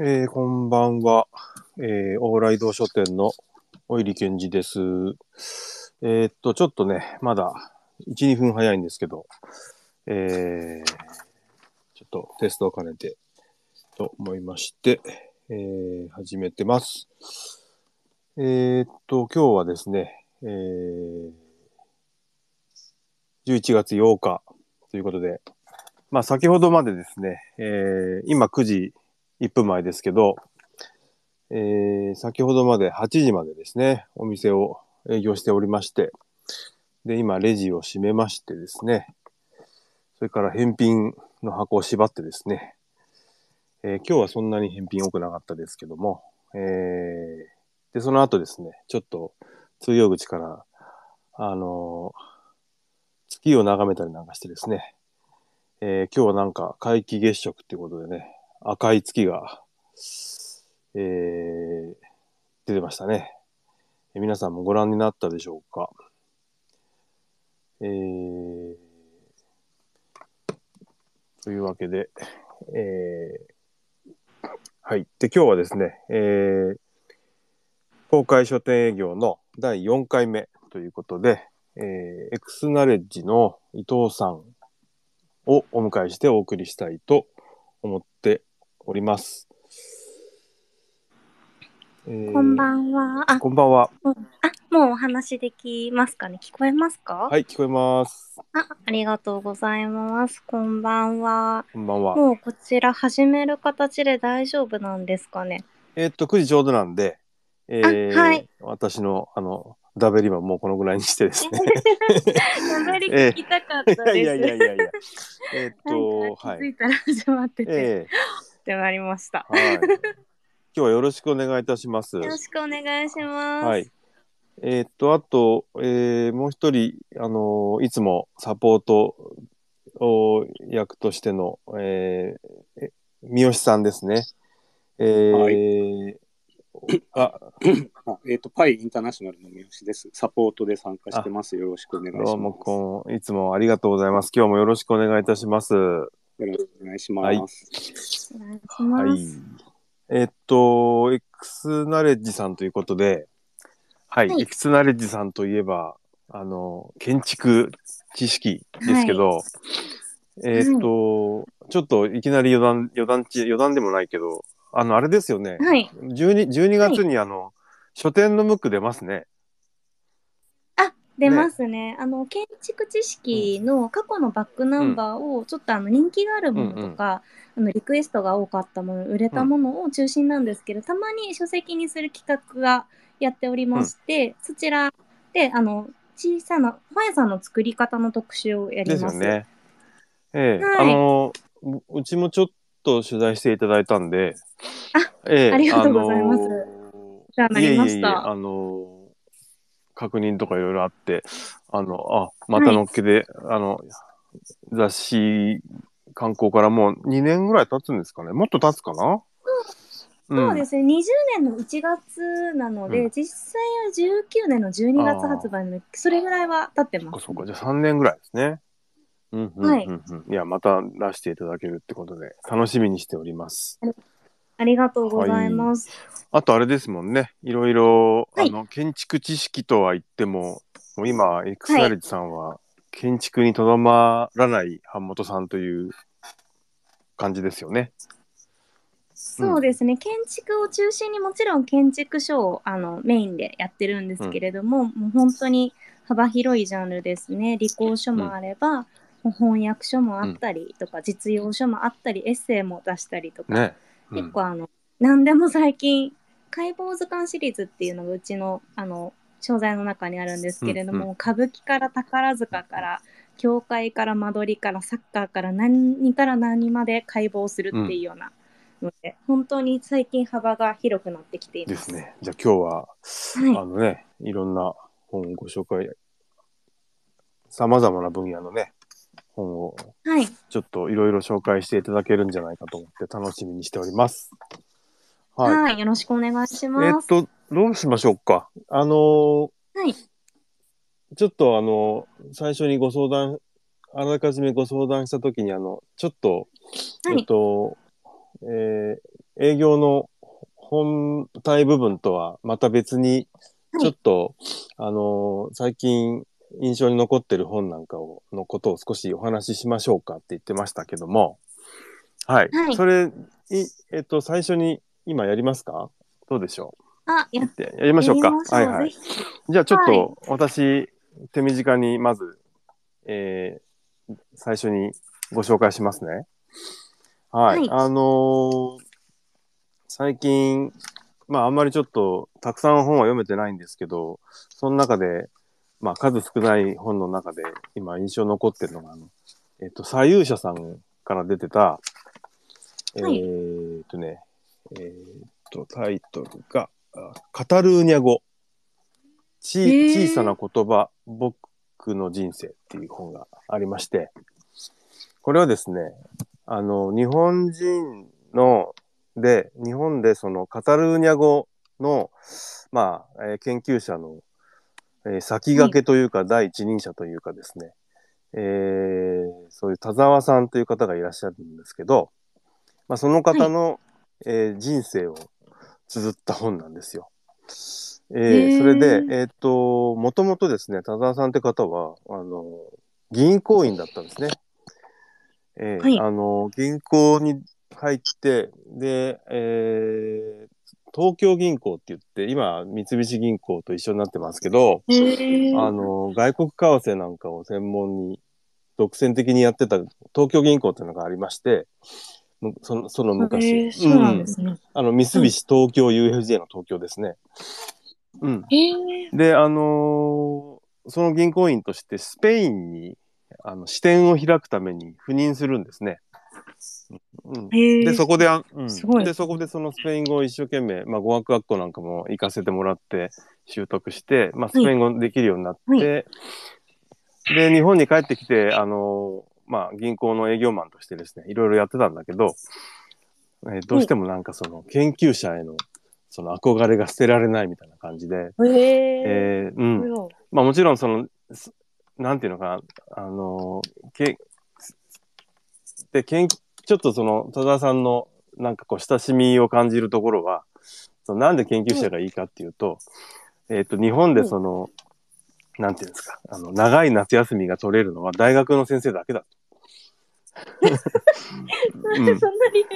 えーこんばんは。えー、往来堂書店のおいりけんじです。えーっと、ちょっとね、まだ1、2分早いんですけど、えー、ちょっとテストを兼ねてと思いまして、えー、始めてます。えーっと、今日はですね、えー、11月8日ということで、まあ先ほどまでですね、えー、今9時1分前ですけど、えー先ほどまで8時までですね、お店を営業しておりまして、で、今、レジを閉めましてですね、それから返品の箱を縛ってですね、えー今日はそんなに返品多くなかったですけども、えーで、その後ですね、ちょっと通用口から、あのー月を眺めたりなんかしてですね、えー今日はなんか皆既月食っていうことでね、赤い月が、えー出てましたね。皆さんもご覧になったでしょうか？えーというわけで、えーはい。で、今日はですね、えー公開書店営業の第4回目ということで、えーエクスナレッジの伊藤さんをお迎えしてお送りしたいと思っております。えーこんばんは。あ、こんばんは。もうあ、もうお話できますかね？聞こえますか？はい、聞こえます。あ、ありがとうございます。こんばんは。こんばんは。もうこちら始める形で大丈夫なんですかね？えーっと、9時ちょうどなんで、えーあはい私の、あの、ダベリはもうこのぐらいにしてですね。あまり聞きたかったです。いやいやいやいやいや。えーっと、はい。か気づいたら始まってて、えってなりました。ーはい。今日はよろしくお願いいたします。よろしくお願いします。はい。えーっと、あと、えーもう一人、あのーいつもサポートを役としての、えーえ三好さんですね。えーあ、あえっ、と、パイインターナショナルの三好です。サポートで参加してます。よろしくお願いします。どうもこん、いつもありがとうございます。今日もよろしくお願いいたします。はよろしくお願いします。お願いします。い。えっと、エクスナレッジさんということで、はい、はいエクスナレッジさんといえば、あの、建築知識ですけど、えっと、ちょっといきなり余談、余談ち、余談でもないけど、あの、あれですよね。はい。12, 12月にあの、書店のムック出ますね。あ、出ますね。あの、建築知識の過去のバックナンバーを、ちょっとあの、人気があるものとか、あの、リクエストが多かったもの、売れたものを中心なんですけど、たまに書籍にする企画がやっておりまして、そちらで、あの、小さな本屋さんの作り方の特集をやります。よね。ええ。はい。あの、ううちもちょっと取材していただいたんで、あええありがとうございます。あのお世話になりました。いえいえいえ、あの、確認とかいろいろあって、あの、あ、またのっけで、あの、雑誌観光からもう2年ぐらい経つんですかねもっと経つかな？そうですね、20年の1月なので、うん実際は19年の12月発売なので、それぐらいは経ってます。そっかそっか。じゃあ3年ぐらいですね。うんうんうんうん。はいいや、また出していただけるってことで、楽しみにしております。ありがとうございます。あとあれですもんね。いろいろ、はいあの、建築知識とは言っても、もう今、エクスナレッジさんは、建築にとどまらない版元さんという感じですよね。そうですね、建築を中心にもちろん建築書をあのメインでやってるんですけれども、もう本当に幅広いジャンルですね。理工書もあれば、翻訳書もあったりとか、実用書もあったり、エッセイも出したりとか、ね。うん結構あの、何でも最近、解剖図鑑シリーズっていうのがうちの、あの、商材の中にあるんですけれども、うん歌舞伎から宝塚から、教会から間取りからサッカーから何から何まで解剖するっていうようなので、本当に最近幅が広くなってきていま。ですすね。じゃあ今日は、はいあのね、いろんな本をご紹介、様々な分野のね、本をはい。ちょっといろいろ紹介していただけるんじゃないかと思って楽しみにしております。はい。はい。よろしくお願いしえます。ーっと、どうしましょうか。あのーはい。ちょっとあの、最初にご相談、あらかじめご相談したときに、あの、ちょっと、はいえっと、えー営業の本体部分とはまた別に、はいちょっと、あのー最近印象に残ってる本なんかを、のことを少しお話ししましょうかって言ってましたけども、はい。はいそれ、いえっと、最初に今やりますか？どうでしょあ、やってやりましょうか？はいはいじゃあちょっはと私、手短にまず、えー最初にご紹介しますね。はい。はいあのー最近、まああんまりちょっとたくさん本は読めてないんですけど、その中で、まあ数少ない本の中で今印象に残ってるのが、あの、えっ、と、左右者さんから出てた、えはい。ーっとね、えーっと、タイトルが、あカタルーニャ語。ち小さな言葉、僕の人生っていう本がありまして、これはですね、あの、日本人の、で、日本でそのカタルーニャ語の、まあ、えー研究者の、えー先駆けというか、第一人者というかですね、えーそういう田沢さんという方がいらっしゃるんですけど、まあ、その方の、えー人生を綴った本なんですよ。えーそれで、えっ、と、もともとですね、田沢さんって方は、あの、銀行員だったんですね。えーはい。あの、銀行に入って、で、えー東京銀行って言って、今、三菱銀行と一緒になってますけど、へあの、外国為替なんかを専門に、独占的にやってた東京銀行っていうのがありまして、むそのその昔、そうなんですね。あの、三菱東京 UFJ の東京ですね。うん。で、あのーその銀行員としてスペインにあの支店を開くために赴任するんですね。うん。で、そこであ、うん、すごい。で、そこでそのスペイン語を一生懸命、まあ、語学学校なんかも行かせてもらって習得して、まあ、スペイン語できるようになって、はい。で、日本に帰ってきて、あのーまあ、銀行の営業マンとしてですね、いろいろやってたんだけど、えーどうしてもなんかその研究者へのその憧れが捨てられないみたいな感じで、へえ。えーうん。まあもちろんその、すなんていうのかな、あの、け、で、けん、ちょっとその、戸田さんのなんかこう親しみを感じるところは、そのなんで研究者がいいかっていうと、えっ、と、日本でその、なんていうんですか、あの、長い夏休みが取れるのは大学の先生だけだと。うんそんな理由、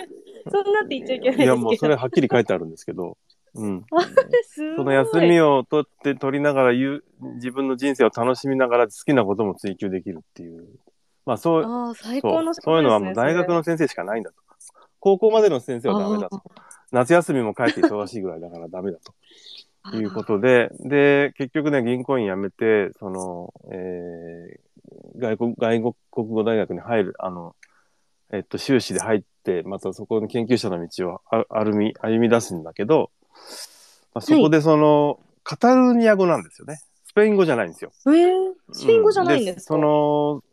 そんなって言っちゃいけない。いや、もうそれはっきり書いてあるんですけど、うん。その休みを取って取りながら自分の人生を楽しみながら好きなことも追求できるっていう。まあそう、ああ、最そう。高のそういうのはもう大学の先生しかないんだと。高校までの先生はダメだと。夏休みも帰って忙しいぐらいだからダメだと。いうことで、で、結局ね、銀行員辞めて、その、えー、外国、外国語大学に入る、あの、えっと、修士で入って、またそこの研究者の道をあ歩み、歩み出すんだけど、まあ、そこでその、カタルーニャ語なんですよね。スペイン語じゃないんですよ。えー、スペイン語じゃないんですか、その、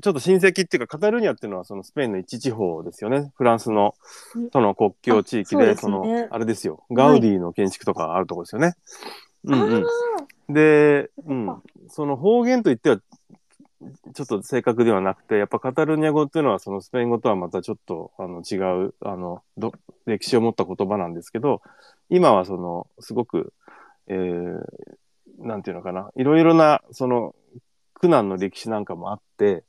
ちょっと親戚っていうか、カタルーニャっていうのはそのスペインの一地方ですよね。フランスのうんとの国境地域で、あそうですそねの、あれですよ。ガウディの建築とかあるところですよね。うんうん。あで、うん。その方言といっては、ちょっと正確ではなくて、やっぱカタルーニャ語っていうのはそのスペイン語とはまたちょっとあの違う、あの、ど歴史を持った言葉なんですけど、今はその、すごく、えー、なんていうのかな、いろいろな、その、苦難の歴史なんかもあって、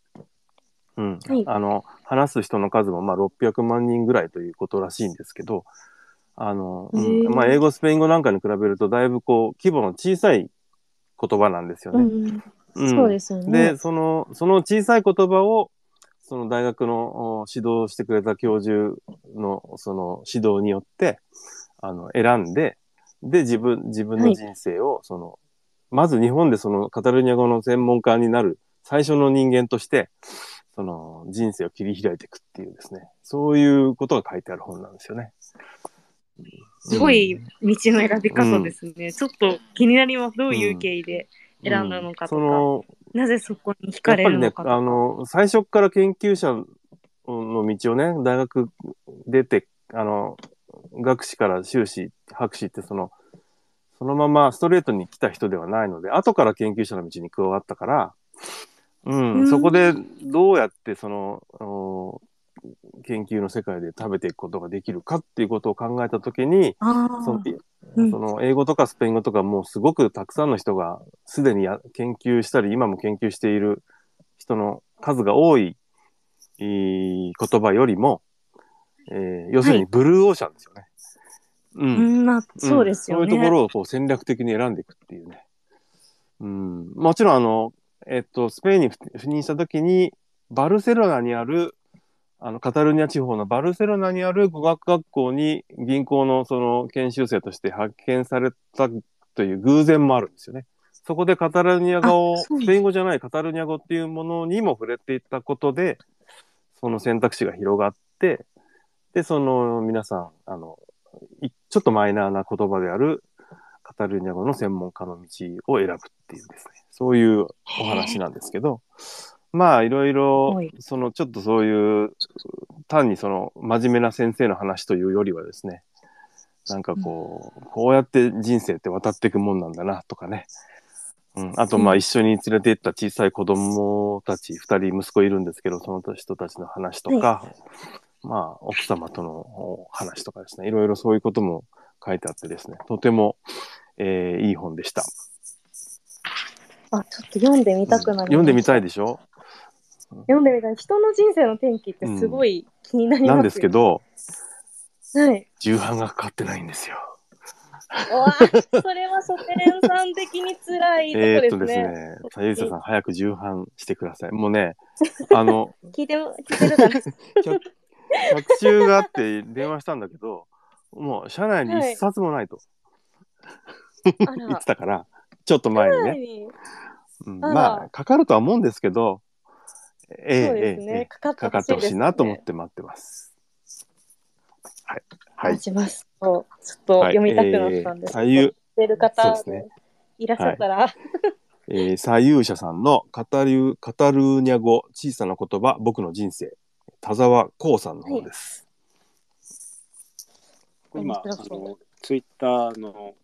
うん、はい。あの、話す人の数もまあ600万人ぐらいということらしいんですけど、あの、うん、まあ英語、スペイン語なんかに比べるとだいぶこう、規模の小さい言葉なんですよーうね。ん、うん。そうですよね。で、その、その小さい言葉を、その大学のお指導してくれた教授のその指導によって、あの、選んで、で、自分、自分の人生を、その、まず日本でそのカタルーニャ語の専門家になる最初の人間として、その人生を切り開いていくっていうですね、そういうことが書いてある本なんですよね。すごい道の選び方ですね、ちょっと気になります。どういう経緯で選んだのかとか、うんその、なぜそこに惹やかっぱりねれるのか、とか。あの、最初から研究者の道をね、大学出て、あの、学士から修士、博士ってその、そのままストレートに来た人ではないので、後から研究者の道に加わったから、うん、うんそこでどうやってその、お研究の世界で食べていくことができるかっていうことを考えたときに、あそのーうんその英語とかスペイン語とかもうすごくたくさんの人がすでにや研究したり今も研究している人の数が多いいい言葉よりも、えー要するにブルーオーシャンですよね。う。うんん、まあ、そうですよね。んそういうところをこう戦略的に選んでいくっていうね。うん。もちろんあの、えっと、スペインに赴任した時に、バルセロナにある、あの、カタルニア地方のバルセロナにある語学学校に銀行のその研修生として派遣されたという偶然もあるんですよね。そこでカタルニア語を、スペイン語じゃないカタルニア語っていうものにも触れていったことで、その選択肢が広がって、で、その皆さん、あの、いちょっとマイナーな言葉であるカタルニア語の専門家の道を選ぶっていうですね、そういうお話なんですけど、まあいろいろはい、そのちょっとそういう、単にその真面目な先生の話というよりはですね、なんかこう、こうやって人生って渡っていくもんなんだなとかね。うん、あとまあうん一緒に連れて行った小さい子供たち、二人息子いるんですけど、その人たちの話とか、まあ奥様とのお話とかですね、いろいろそういうことも書いてあってですね、とても、えーいい本でした。あ、ちょっと読んでみたくなりました。読んでみたいでしょ？読んでみたい。人の人生の転機ってすごい気になりますよ、なんですけ。ど、はい。重版がかかってないんですよ。それは書店さん的に辛いとこえーっですね。とですね、さゆうささん、早く重版してください。もうね、あの、聞いても、聞いてるかな？客客中があって電話したんだけど、もう社内に一冊もないとあ 言っらて。たから、ちょっと前にね。はいうんあらまあ、かかるとは思うんですけど、ええそうですね。ええええかかってかかってほしいなと思っねて待ってます。はい。はい。待ちます。そうちょっと読みたくなったんですけど、はいえー知ってる方そうですねいらっしゃったら、えー、左右者さんのカタルカタルーニャ語小さな言葉僕の人生田沢光さんの方です。今、あ面白そうの、ツイッターの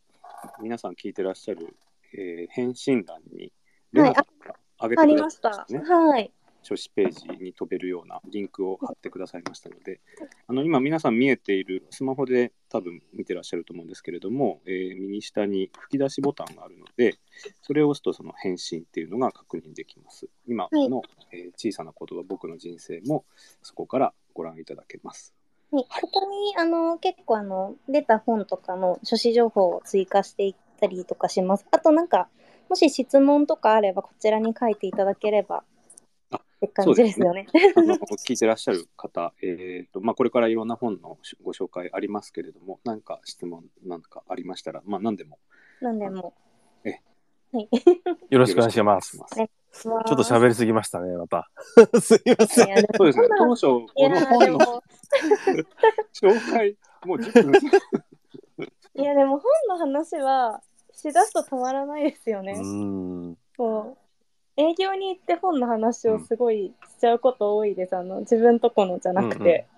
皆さん聞いてらっしゃる、えー返信欄に、レナさんが上げてくだました。さいましたね。はい。書誌ページに飛べるようなリンクを貼ってくださいましたので、あの今皆さん見えているスマホで多分見てらっしゃると思うんですけれども、えー右下に吹き出しボタンがあるので、それを押すとその返信っていうのが確認できます。今の、えー小さな言葉僕の人生もそこからご覧いただけます。はい、ここにあの結構あの出た本とかの書誌情報を追加していったりとかします。あとなんかもし質問とかあればこちらに書いていただければあって感じですよね。あの聞いてらっしゃる方、えーとまあ、これからいろんな本のご紹介ありますけれども、何か質問なんかありましたら、まあ、何でもなんでも。えはい。よろしくお願いします。よろしくお願いしますちょっと喋りすぎましたね、また。すいません。そうですね、当初、この本の紹介、もう10分いやでも本の話はしだすと止まらないですよね。うーん。こう営業に行って本の話をすごいしちゃうこと多いです。あの自分とこのじゃなくて、うんうん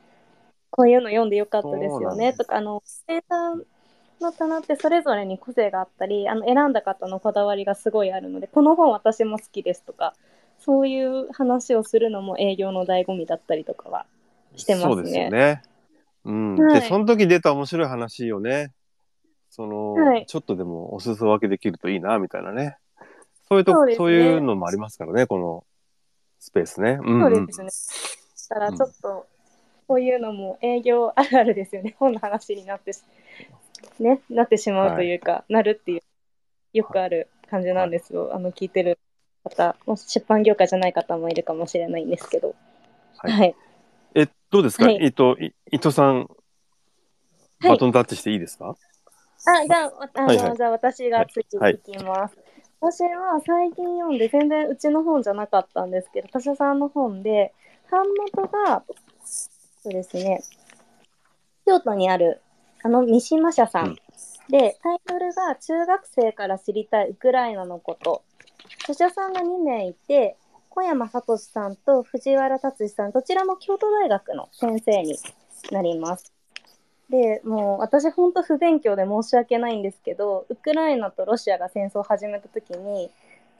こういうの読んでよかったですよねとかあの生産の棚ってそれぞれに個性があったりあの選んだ方のこだわりがすごいあるのでこの本私も好きですとかそういう話をするのも営業の醍醐味だったりとかはしてますね。そうですよね。うん。はいで、その時出た面白い話をね、その、はいちょっとでもお裾分けできるといいな、みたいなね。そういうとそうねそういうのもありますからね、このスペースね。うん、うん。そうですね。だからちょっと、こういうのも営業あるあるですよね。本の話になってし、ね、なってしまうというか、なるっていう、よくある感じなんですよ。あの、聞いてる方、もう出版業界じゃない方もいるかもしれないんですけど。はいはい。え、どうですか、はいえっと、い伊藤さん、はいバトンタッチしていいですか、あ、じゃあ、あの、はいはいじゃあ私が次はいいきます。私は最近読んで、全然うちの本じゃなかったんですけど、他社さんの本で、版元が、そうですね、京都にある、あの、三島社さん。うんで、タイトルが中学生から知りたいウクライナのこと。著者さんが2名いて、小山聡さんと藤原達さん、どちらも京都大学の先生になります。でもう私本当不勉強で申し訳ないんですけどウクライナとロシアが戦争を始めた時に、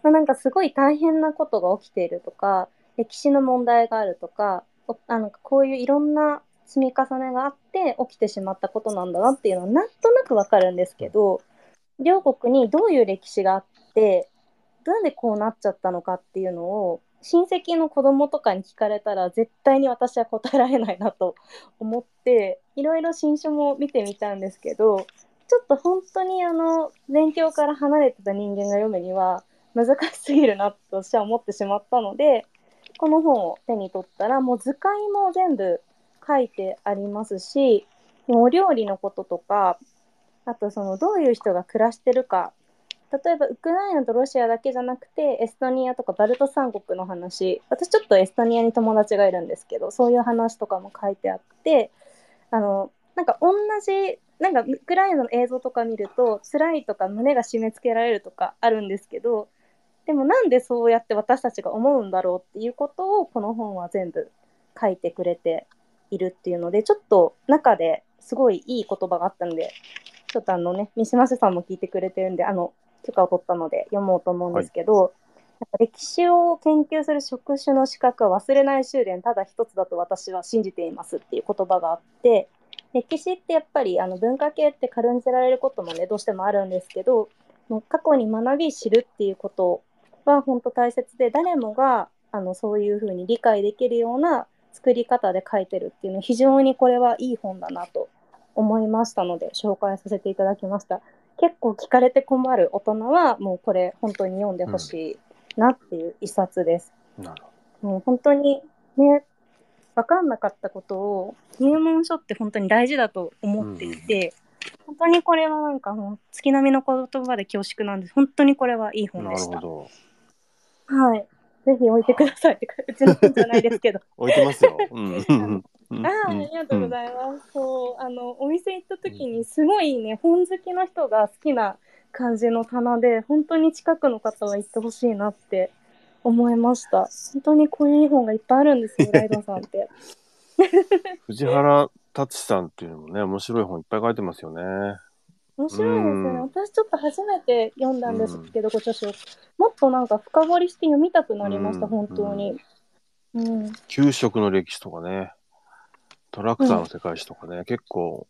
まあ、なんかすごい大変なことが起きているとか歴史の問題があるとかあのこういういろんな積み重ねがあって起きてしまったことなんだなっていうのはなんとなくわかるんですけど両国にどういう歴史があってなんでこうなっちゃったのかっていうのを親戚の子供とかに聞かれたら絶対に私は答えられないなと思っていろいろ新書も見てみたんですけどちょっと本当にあの勉強から離れてた人間が読むには難しすぎるなと私は思ってしまったのでこの本を手に取ったらもう図解も全部書いてありますしお料理のこととかあとそのどういう人が暮らしてるか例えばウクライナとロシアだけじゃなくてエストニアとかバルト三国の話。私ちょっとエストニアに友達がいるんですけどそういう話とかも書いてあってあのなんか同じなんかウクライナの映像とか見ると辛いとか胸が締め付けられるとかあるんですけどでもなんでそうやって私たちが思うんだろうっていうことをこの本は全部書いてくれているっていうのでちょっと中ですごいいい言葉があったんでちょっとあのね三島瀬さんも聞いてくれてるんであの許可を取ったので読もうと思うんですけど、歴史を研究する職種の資格は忘れない修練ただ一つだと私は信じていますっていう言葉があって歴史ってやっぱりあの文化系って軽んじられることもねどうしてもあるんですけど過去に学び知るっていうことは本当大切で誰もがあのそういうふうに理解できるような作り方で書いてるっていうの非常にこれはいい本だなと思いましたので紹介させていただきました。結構聞かれて困る大人はもうこれ本当に読んでほしいなっていう一冊です。なるもう本当にね分かんなかったことを入門書って本当に大事だと思っていて、本当にこれはなんかもう月並みの言葉で恐縮なんです本当にこれはいいほど。な本でした。るほど。はい。ぜひ置いてくださいってかうちの本じゃないですけど。置いてますよ。うん ああ、ありがとうございます。そう、あの、お店行った時に、すごいね、本好きの人が好きな感じの棚で、本当に近くの方は行ってほしいなって思いました。本当にこういう本がいっぱいあるんですよ、ライドさんって。藤原達さんっていうのもね、面白い本いっぱい書いてますよね。面白いですよね。うん私ちょっと初めて読んだんですけど、ご著書。もっとなんか深掘りして読みたくなりました、うん本当に。うん。給食の歴史とかね、トラクターの世界史とかね、結構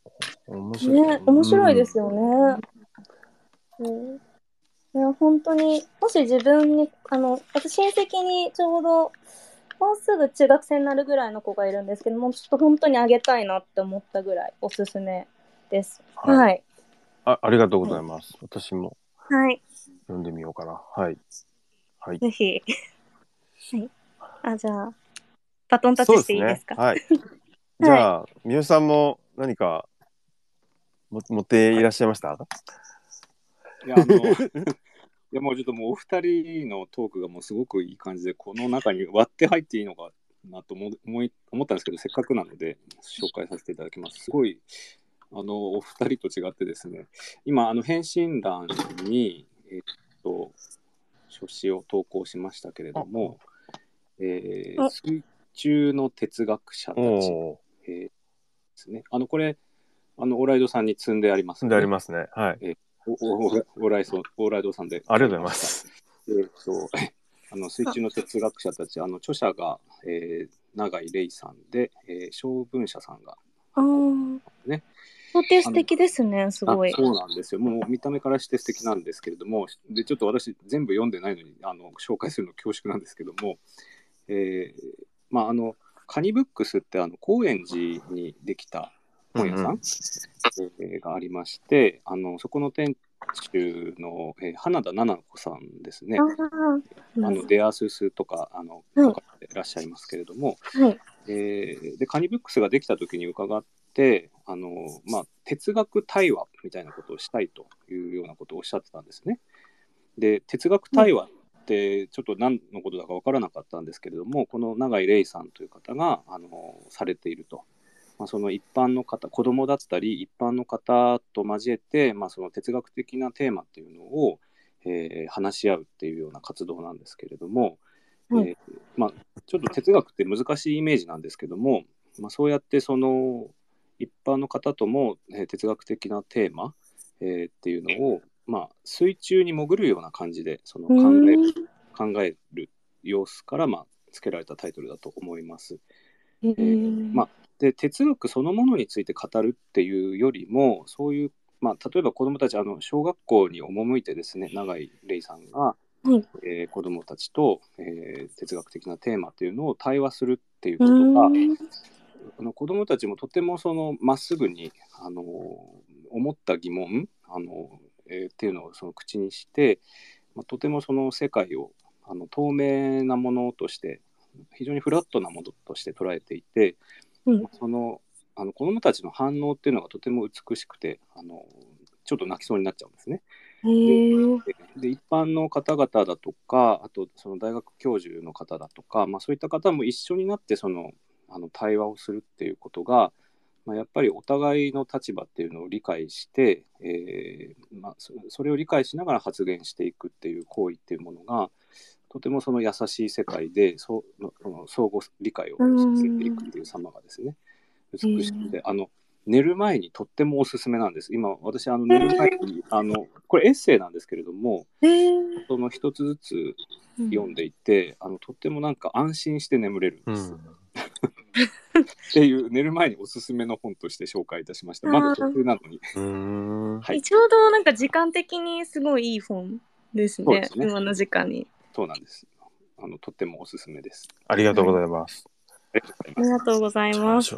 面白い。ね、面白いですよ。よね。うん、いや、本当に、もし自分に、あの、私親戚にちょうど、もうすぐ中学生になるぐらいの子がいるんですけども、ちょっと本当にあげたいなって思ったぐらいおすすめです。はいはい。あありがとうございます。私もはい。読んでみようかな。はい。はい。ぜひ。はい。あ、じゃあ、バトンタッチしていいですか？はい。じゃあ、みゆさんも何かも持っていらっしゃいました？いや、あの、いやもうちょっともうお二人のトークがもうすごくいい感じで、この中に割って入っていいのかなと思思い思ったんですけど、せっかくなので紹介させていただきます。すごい、あの、お二人と違ってですね、今、あの、返信欄に、えっと、書詞を投稿しましたけれども、えーあ水中の哲学者たち、えーですね。あの、これ、あの、オーライドさんに積んでありますー。でありますね。はい。おおおオーライソオーライドさんで。ありがとうございま。す。えーっと、あの水中の哲学者たち、あの著者が、えー、永井玲さんで、えー、小文社さんが。ね。とて素敵ですね、すごいあ。そうなんですよ。もう見た目からして素敵なんですけれども、でちょっと私、全部読んでないのにあの紹介するの恐縮なんですけども、えーまあ、あの、カニブックスってあの高円寺にできた本屋さん、うんうんえーがありまして、あのそこの店主の、えー花田奈々子さんですね。あーあのデアススとかあのはい書かいらっしゃいますけれども、はい。えーでカニブックスができた時に伺ってあの、まあ、哲学対話みたいなことをしたいというようなことをおっしゃってたんですね。で哲学対話ってちょっと何のことだか分からなかったんですけれどもこの永井玲さんという方があのされていると。まあ、その一般の方子供だったり一般の方と交えて、まあ、その哲学的なテーマっていうのを、えー話し合うっていうような活動なんですけれども、はいえーまあ、ちょっと哲学って難しいイメージなんですけども、まあ、そうやってその一般の方とも、えー哲学的なテーマ、えーっていうのを、まあ、水中に潜るような感じでその考える考える様子から、まあ、つけられたタイトルだと思います。へー。まあで哲学そのものについて語るっていうよりもそういう、まあ、例えば子どもたちあの小学校に赴いてですね永井玲さんが、はい。えー子どもたちと、えー哲学的なテーマというのを対話するっていううことが、んあの子どもたちもとてもそのまっすぐにあの思った疑問あの、えーっていうのをその口にして、まあ、とてもその世界をあの透明なものとして非常にフラットなものとして捉えていて、うんそのあの子どもたちの反応っていうのがとても美しくてあのちょっと泣きそうになっちゃうんですね。で一般の方々だとかあとその大学教授の方だとか、まあ、そういった方も一緒になってそのあの対話をするっていうことが、まあ、やっぱりお互いの立場っていうのを理解して、えーまあ、そそれを理解しながら発言していくっていう行為っていうものがとてもその優しい世界でそうのその相互理解を進めていくっていう様がですね美しくてあの寝る前にとってもおすすめなんです。今私あの寝る前にあのこれエッセイなんですけれどもその一つずつ読んでいて、あのとってもなんか安心して眠れるんうです、っん。ていう寝る前におすすめの本として紹介いたしました。まだ途中なのに。はいちょうどなんか時間的にすごいいい本ですねすね今の時間にそうなんです。あのとってもおすすめです。ありがとうございます。あ。りがとうございます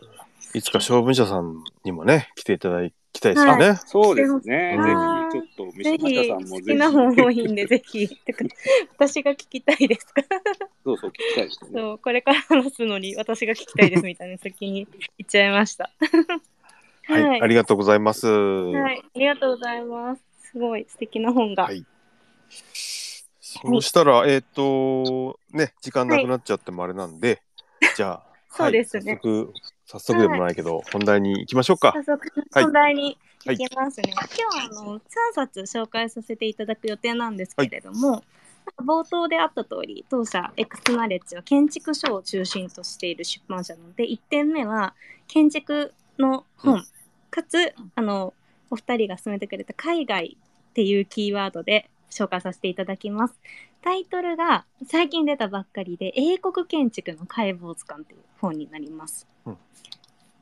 いつか小文社さんにもね、来ていただ きたいですよね。そうですね。はい。ぜひちょっと三島下さんもぜひ好きな本多いんでぜひ。てか私が聞きたいです。かそうそう聞きたいですね。そうこれから話すのに私が聞きたいですみたいな先に言っちゃいました。はい、はい。ありがとうございます。はい、ありがとうございます。すごい素敵な本が。はい。そうしたら、えっ、と、ね、時間なくなっちゃってもあれなんで、じゃあ、そうですね。はい。早速、早速でもないけど、本題に行きましょうか。早速はい本題に行きますね。今日はあの3冊紹介させていただく予定なんですけれども、冒頭であった通り当社エクスナレッジは建築書を中心としている出版社なので1点目は建築の本、うんかつあのお二人が勧めてくれた海外っていうキーワードで紹介させていただきます。タイトルが最近出たばっかりで英国建築の解剖図鑑という本になります。うん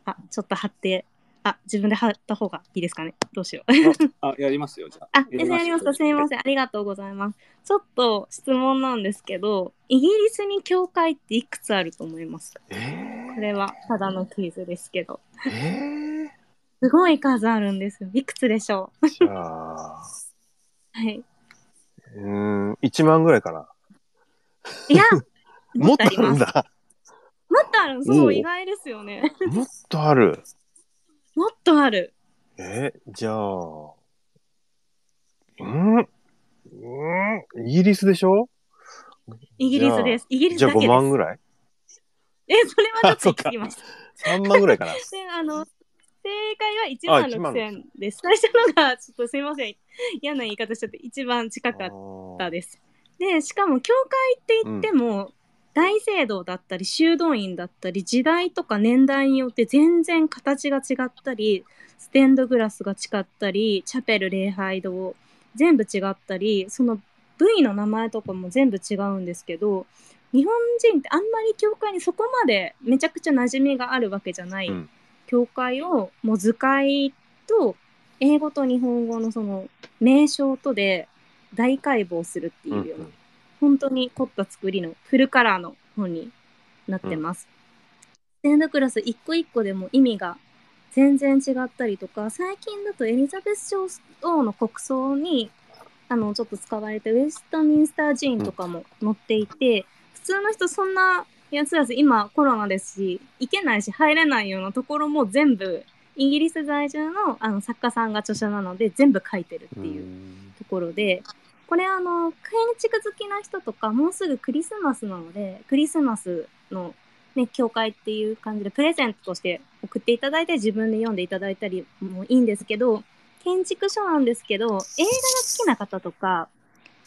あちょっと貼ってあ自分で貼った方がいいですかねどうしよう。あ、やりますよ、じゃあ。あ、やりますか。すみません。ありがとうございます。ちょっと質問なんですけど、イギリスに教会っていくつあると思います？かえこれはただのクイズですけど。ー、えすごい数あるんですよ。いくつでしょう？はい。うーん、1万ぐらいかな。いや、もっとあもっとあります。もっとある。おそう意外ですよね。もっとある。もっとある。えー、じゃあ、うん？うん？イギリスでしょ？イギリスです。イギリスじゃあ5だけです。万ぐらい？え、それはちょっと行きました。?3 万ぐらいかな。で、あの、正解は1万あ1万6千です。最初のが、ちょっとすみません。嫌な言い方しちゃって、一番近かったです。で、しかも、教会って言っても、大聖堂だったり、修道院だったり、時代とか年代によって全然形が違ったり、ステンドグラスが違ったり、チャペル礼拝堂、全部違ったり、その部位の名前とかも全部違うんですけど、日本人ってあんまり教会にそこまでめちゃくちゃ馴染みがあるわけじゃない、うん。教会をもう図解と英語と日本語のその名称とで大解剖するっていうような、本当に凝った作りのフルカラーの本になってます。ステンドクラス一個一個でも意味が全然違ったりとか最近だとエリザベス女王の国葬にあのちょっと使われてウェストミンスター寺院とかも載っていて、普通の人そんなやつらず今コロナですし行けないし入れないようなところも全部イギリス在住のあの作家さんが著者なので全部書いてるっていうところでこれあの建築好きな人とかもうすぐクリスマスなのでクリスマスの、ね、教会っていう感じでプレゼントとして送っていただいて自分で読んでいただいたりもいいんですけど建築書なんですけど映画が好きな方とか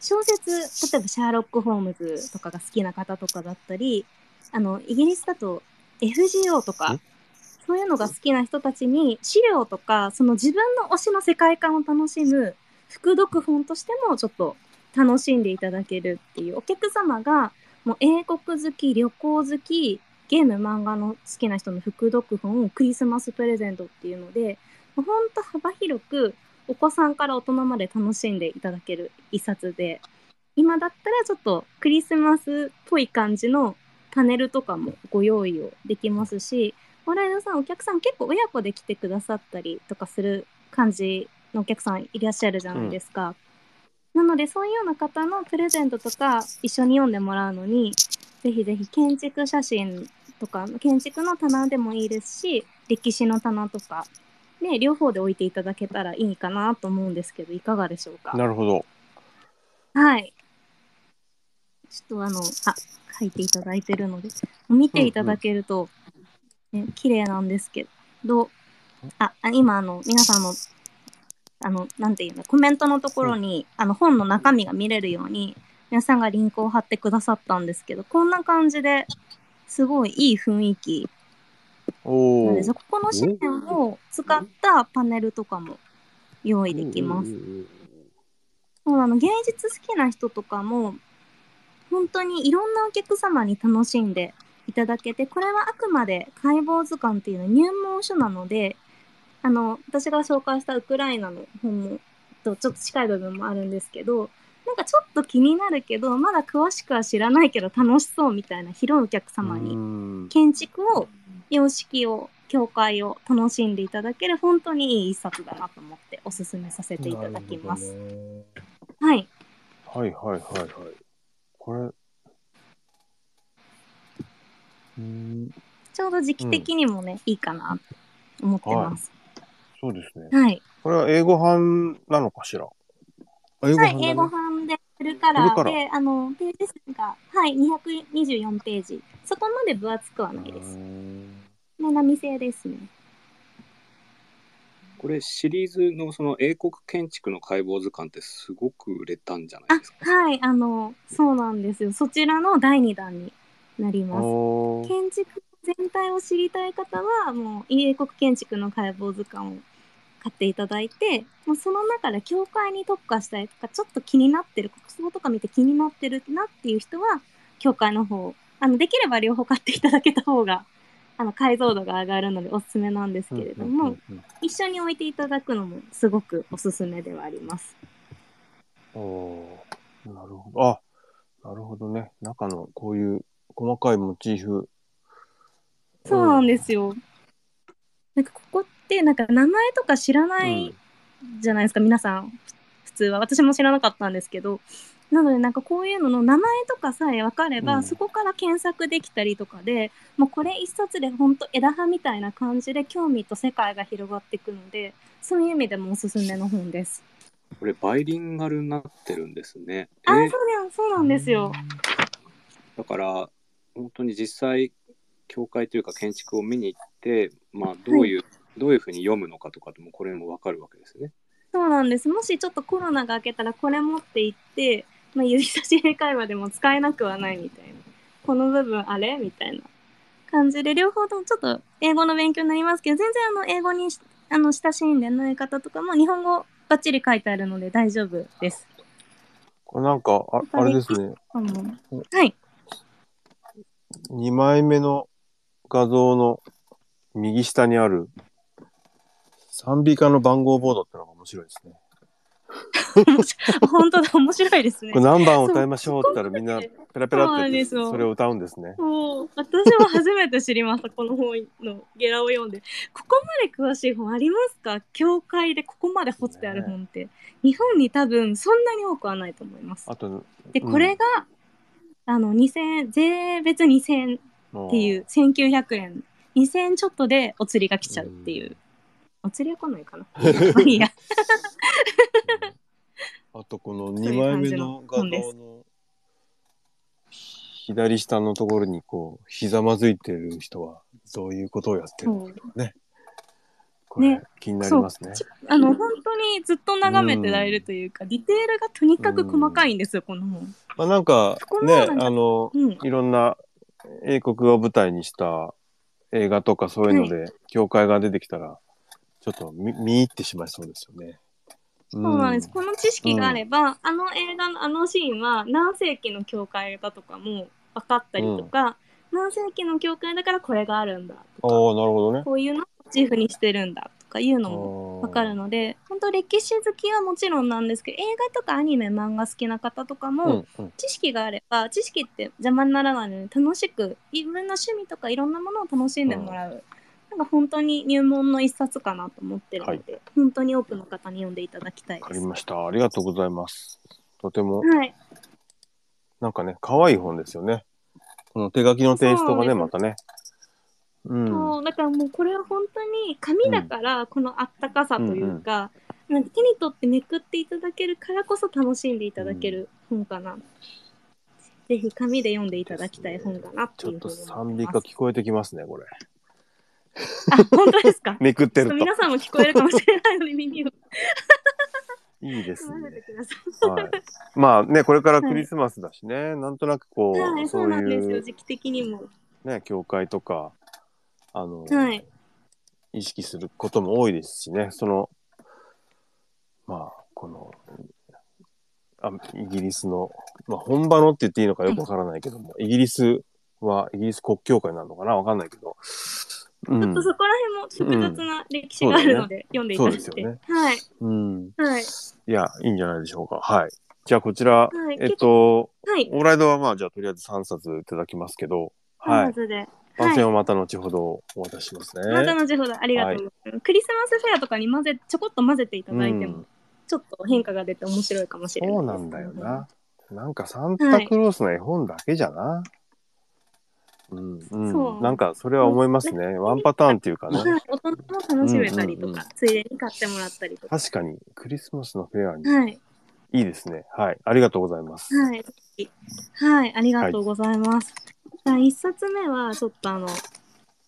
小説例えばシャーロック・ホームズとかが好きな方とかだったりあのイギリスだと FGO とかん？そういうのが好きな人たちに資料とかその自分の推しの世界観を楽しむ副読本としてもちょっと楽しんでいただけるっていう。お客様がもう英国好き旅行好きゲーム漫画の好きな人の副読本をクリスマスプレゼントっていうのでほんと幅広くお子さんから大人まで楽しんでいただける一冊で今だったらちょっとクリスマスっぽい感じのパネルとかもご用意をできますしオライドさんお客さん結構親子で来てくださったりとかする感じのお客さんいらっしゃるじゃないですか。なのでそういうような方のプレゼントとか一緒に読んでもらうのにぜひぜひ建築写真とか建築の棚でもいいですし歴史の棚とかね両方で置いていただけたらいいかなと思うんですけどいかがでしょうか？なるほど。はいちょっとあのあ書いていただいてるので見ていただけると、ね、綺麗なんですけどああ今あの皆さんのあのなんていうのコメントのところに、あの本の中身が見れるように皆さんがリンクを貼ってくださったんですけどこんな感じですごいいい雰囲気なんで。そこの紙面を使ったパネルとかも用意できます。そうあの芸術好きな人とかも本当にいろんなお客様に楽しんでいただけてこれはあくまで解剖図鑑っていうのは入門書なのであの私が紹介したウクライナの本もとちょっと近い部分もあるんですけどなんかちょっと気になるけどまだ詳しくは知らないけど楽しそうみたいな広いお客様にに建築を様式を教会を楽しんでいただける本当にいい一冊だなと思っておすすめさせていただきます。はい。はいはいはいはい。これ。うーん、ちょうど時期的にもね、いいかなと思ってます。そうですね。はい。これは英語版なのかしら？あ英語版だ、はい、ね英語版でフルカラフルカラーで、あの、ページ数が、はい、224ページ。そこまで分厚くはないです。うーんね、波製ですね。これシリーズのその英国建築の解剖図鑑ってすごく売れたんじゃないあですか？、はい、あの、そうなんですよ。そちらの第2弾になります。建築全体を知りたい方はもう英国建築の解剖図鑑を買っていただいてもうその中で教会に特化したいとかちょっと気になってる国葬とか見て気になってるなっていう人は教会の方あのできれば両方買っていただけた方があの解像度が上がるのでおすすめなんですけれども、うんうんうん一緒に置いていただくのもすごくおすすめではあります。うんおーなるほど。あ、なるほどね。中のこういう細かいモチーフ。そうなんですよ。なんかここってなんか名前とか知らないじゃないですか、皆さん普通は私も知らなかったんですけどなのでなんかこういうのの名前とかさえ分かれば、うんそこから検索できたりとかでもうこれ一冊でほんと枝葉みたいな感じで興味と世界が広がっていくのでそういう意味でもおすすめの本です。これバイリンガルになってるんですね。あえ？ーそうなんそうなんですよ。だから本当に実際教会というか建築を見に行って、まあ、どういう、どういうふうに読むのかとかでもこれも分かるわけですね。そうなんです。もしちょっとコロナが明けたらこれ持って行って、まあ、指差し英会話でも使えなくはないみたいな。この部分あれみたいな感じで、両方ともちょっと英語の勉強になりますけど、全然あの英語にしあの親しんでない方とかも日本語バッチリ書いてあるので大丈夫です。これなんか、ああれですね。はい。2枚目の画像の右下にある賛美歌の番号ボードってのが面白いですね。本当だ、面白いですね。これ。何番歌いましょうって言ったらみんなペラペラってそれを歌うんですね。そう私も初めて知りましたこの本のゲラを読んで。ここまで詳しい本ありますか？教会でここまで掘ってある本って、日本に多分そんなに多くはないと思います。あと、でこれが、あの2000円税別2000円っっていう1900円。2000円ちょっとでお釣りが来ちゃうっていう、お釣りは来ないかな。まあいいや。あとこのそう2いう感じ枚目の画像の左下のところにこうひざまずいてる人はどういうことをやってるのかそう。これ、ね気になりますね。ちあの本当にずっと眺めてられるというか、ディテールがとにかく細かいんですよ、この本。まあ、なんかねあのうん、いろんな英国を舞台にした映画とかそういうので、教会が出てきたらちょっと見見入ってしまいそうですよね。そうなんです。この知識があれば、あの映画のあのシーンは何世紀の教会だとかも分かったりとか、何世紀の教会だからこれがあるんだとか、なるほどね。こういうのをモチーフにしてるんだとかいうのもわかるので、本当歴史好きはもちろんなんですけど、映画とかアニメ、漫画好きな方とかも、うんうん知識があれば、知識って邪魔にならないので、楽しく、自分の趣味とかいろんなものを楽しんでもらう。なんか本当に入門の一冊かなと思ってるので、本当に多くの方に読んでいただきたいわかです。りました。ありがとうございます。とても、はい。なんかね、可愛い本ですよね。この手書きのテイストがね、またね。うん。そうだからもうこれは本当に紙だからこのあったかさというか、なんか手に取ってめくっていただけるからこそ楽しんでいただける本かな。ぜひ紙で読んでいただきたい本かなってちょっというふうに賛美思います。歌聞こえてきますね、これ。あ、本当ですか？めくってると。皆さんも聞こえるかもしれないので耳を いいですね。まあね、これからクリスマスだしね、なんとなくこう、い、そそううなんですよ。時期的にも。ね、教会とか、あの、はい。意識することも多いですしね、その、まあ、この、あイギリスの、まあ、本場のって言っていいのかよくわからないけども、イギリスは、イギリス国教会なのかな？わかんないけど、うんちょっと、そこら辺も複雑な歴史があるので、読んでいただいて。そうですよねはい。うん。はい。いや、いいんじゃないでしょうか。はい。じゃあ、こちら、はいえっと、はい。オーライドはまあ、じゃあ、とりあえず3冊いただきますけど、はい。まずで。番宣はまた後ほどお渡ししますね。また後ほどありがとうございます。クリスマスフェアとかに混ぜ、ちょこっと混ぜていただいても、うんちょっと変化が出て面白いかもしれないです。そうなんだよな。なんかサンタクロースの絵本だけじゃな。うん、う。そうんなんかそれは思いますね。ワンパターンっていうかね。はい。大人も楽しめたりとか、うんうんうんついでに買ってもらったりとか。確かにクリスマスのフェアにはい。いいですね。はい。ありがとうございます。はい。はい。ありがとうございます。じゃあ、一冊目は、ちょっとあの、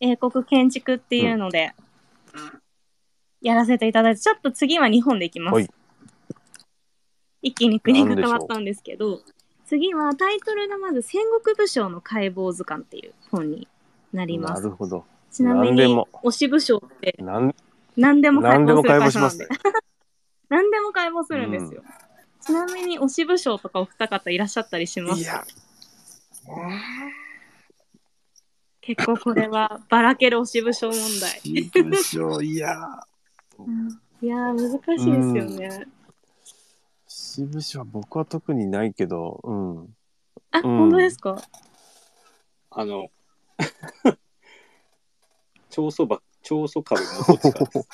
英国建築っていうので、やらせていただいて、ちょっと次は日本でいきます。はい一気に国が変わったんですけど、次はタイトルがまず戦国武将の解剖図鑑っていう本になりますなる。ほど。ちなみに推し武将ってなん何でも解剖する解剖しますね会社なんで。何でも解剖するんですよ。ちなみに推し武将とかお二方いらっしゃったりしますいや、結構これはばらける推し武将問題。いいでしょう。いや、いやー難しいですよね。支部署は僕は特にないけど、うん。あ、うん本当ですか？あの、長宗ば長宗壁のどっちかです。